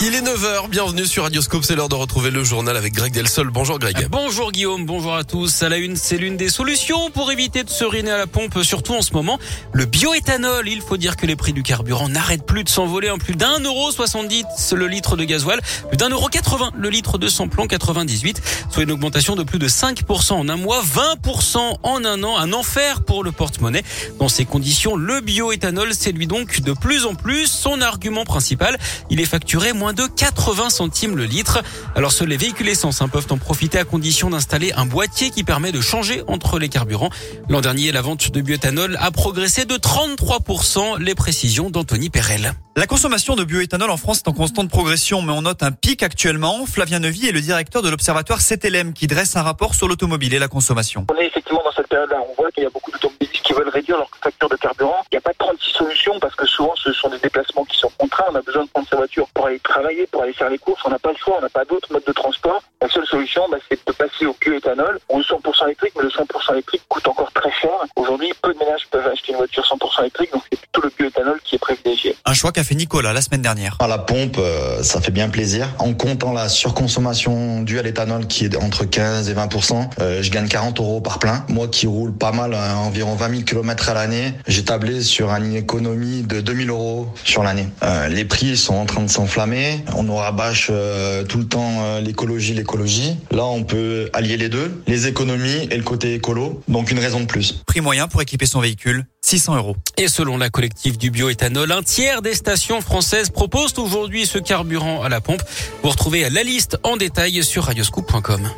Il est 9h, bienvenue sur Radioscope, c'est l'heure de retrouver le journal avec Greg Delsol. Bonjour Greg. Bonjour Guillaume, bonjour à tous. À la une, c'est l'une des solutions pour éviter de se riner à la pompe, surtout en ce moment. Le bioéthanol, il faut dire que les prix du carburant n'arrêtent plus de s'envoler en plus d'un euro 70 le litre de gasoil, plus d'un euro 80 le litre de samplon 98, soit une augmentation de plus de 5% en un mois, 20% en un an, un enfer pour le porte-monnaie. Dans ces conditions, le bioéthanol séduit donc de plus en plus. Son argument principal, il est facturé moins de 80 centimes le litre. Alors seuls les véhicules essence hein, peuvent en profiter à condition d'installer un boîtier qui permet de changer entre les carburants. L'an dernier, la vente de bioéthanol a progressé de 33%. Les précisions d'Anthony Perel. La consommation de bioéthanol en France est en constante progression, mais on note un pic actuellement. Flavien Nevy est le directeur de l'observatoire CTLM qui dresse un rapport sur l'automobile et la consommation. On est effectivement dans cette période-là. On voit qu'il y a beaucoup d'automobilistes qui veulent réduire leur facture de carburant. Il n'y a pas 36 solutions parce que souvent ce sont des déplacements qui sont contraints. On a besoin de prendre sa voiture pour aller travailler, pour aller faire les courses. On n'a pas le choix, on n'a pas d'autres modes de transport. La seule solution, bah, c'est de passer au bioéthanol ou au 100% électrique, mais le 100% électrique coûte encore très cher. Aujourd'hui, peu de ménages peuvent acheter une voiture 100% électrique, donc c'est plutôt le bioéthanol qui est privilégié. Un choix qu'a fait Nicolas la semaine dernière. À la pompe, euh, ça fait bien plaisir. En comptant la surconsommation due à l'éthanol qui est entre 15 et 20% euh, je gagne 40 euros par plein. Moi qui roule pas mal, euh, environ 20 000 km à l'année, j'ai tablé sur une économie de 2000 euros sur l'année. Euh, les prix sont en train de s'enflammer. On nous rabâche euh, tout le temps euh, l'écologie, l'écologie. Là, on peut allier les deux, les économies et le côté écolo. Donc une raison de plus. Prix moyen pour équiper son véhicule, 600 euros. Et selon la collective du bioéthanol, un tiers des stations françaises proposent aujourd'hui ce carburant à la pompe. Vous retrouvez la liste en détail sur radioscoop.com.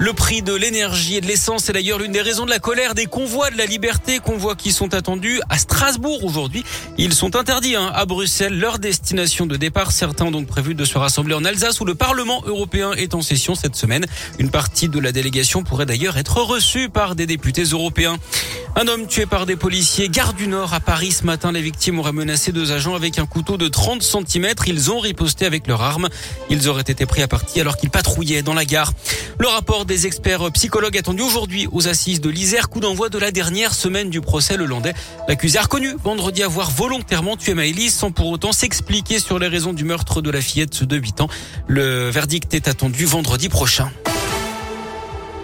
Le prix de l'énergie et de l'essence est d'ailleurs l'une des raisons de la colère des convois de la liberté, convois qui sont attendus à Strasbourg aujourd'hui. Ils sont interdits hein, à Bruxelles. Leur destination de départ, certains ont donc prévu de se rassembler en Alsace où le Parlement européen est en session cette semaine. Une partie de la délégation pourrait d'ailleurs être reçue par des députés européens. Un homme tué par des policiers, gare du Nord à Paris ce matin. Les victimes auraient menacé deux agents avec un couteau de 30 cm. Ils ont riposté avec leur arme. Ils auraient été pris à partie alors qu'ils patrouillaient dans la gare. Le rapport des experts psychologues attendu aujourd'hui aux assises de l'Isère, coup d'envoi de la dernière semaine du procès le Landais. L'accusé a reconnu vendredi avoir volontairement tué Maëlys sans pour autant s'expliquer sur les raisons du meurtre de la fillette de 8 ans. Le verdict est attendu vendredi prochain.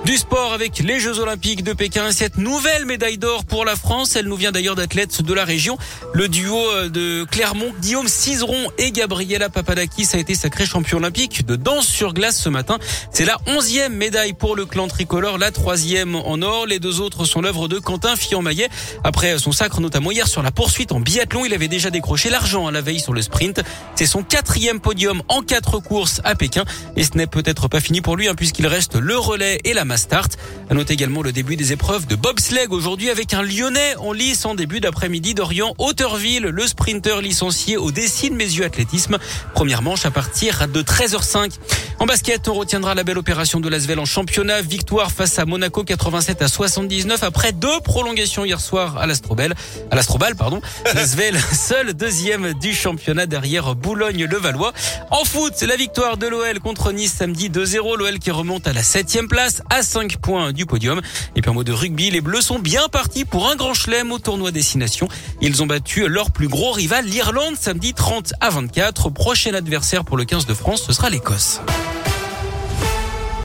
Du sport avec les Jeux Olympiques de Pékin. Cette nouvelle médaille d'or pour la France, elle nous vient d'ailleurs d'athlètes de la région. Le duo de Clermont, Guillaume Cizeron et Gabriela Papadakis a été sacré champion olympique de danse sur glace ce matin. C'est la onzième médaille pour le clan tricolore, la troisième en or. Les deux autres sont l'œuvre de Quentin Fillon-Maillet. Après son sacre, notamment hier sur la poursuite en biathlon, il avait déjà décroché l'argent à la veille sur le sprint. C'est son quatrième podium en quatre courses à Pékin. Et ce n'est peut-être pas fini pour lui, hein, puisqu'il reste le relais et la start. À noter également le début des épreuves de bobsleigh aujourd'hui avec un Lyonnais en lice en début d'après-midi d'Orient Hauteurville, le sprinter licencié au Dessine Mes Yeux Athlétisme. Première manche à partir de 13h05. En basket, on retiendra la belle opération de l'Asvel en championnat. Victoire face à Monaco 87 à 79 après deux prolongations hier soir à l'Astrobel. À l'Astrobal, pardon. L'Asvel, seul deuxième du championnat derrière Boulogne-le-Valois. En foot, la victoire de l'OL contre Nice samedi 2-0. L'OL qui remonte à la septième place à 5 points du podium. Et puis en mode de rugby, les Bleus sont bien partis pour un grand chelem au tournoi Destination. Ils ont battu leur plus gros rival, l'Irlande, samedi 30 à 24. Prochain adversaire pour le 15 de France, ce sera l'Écosse.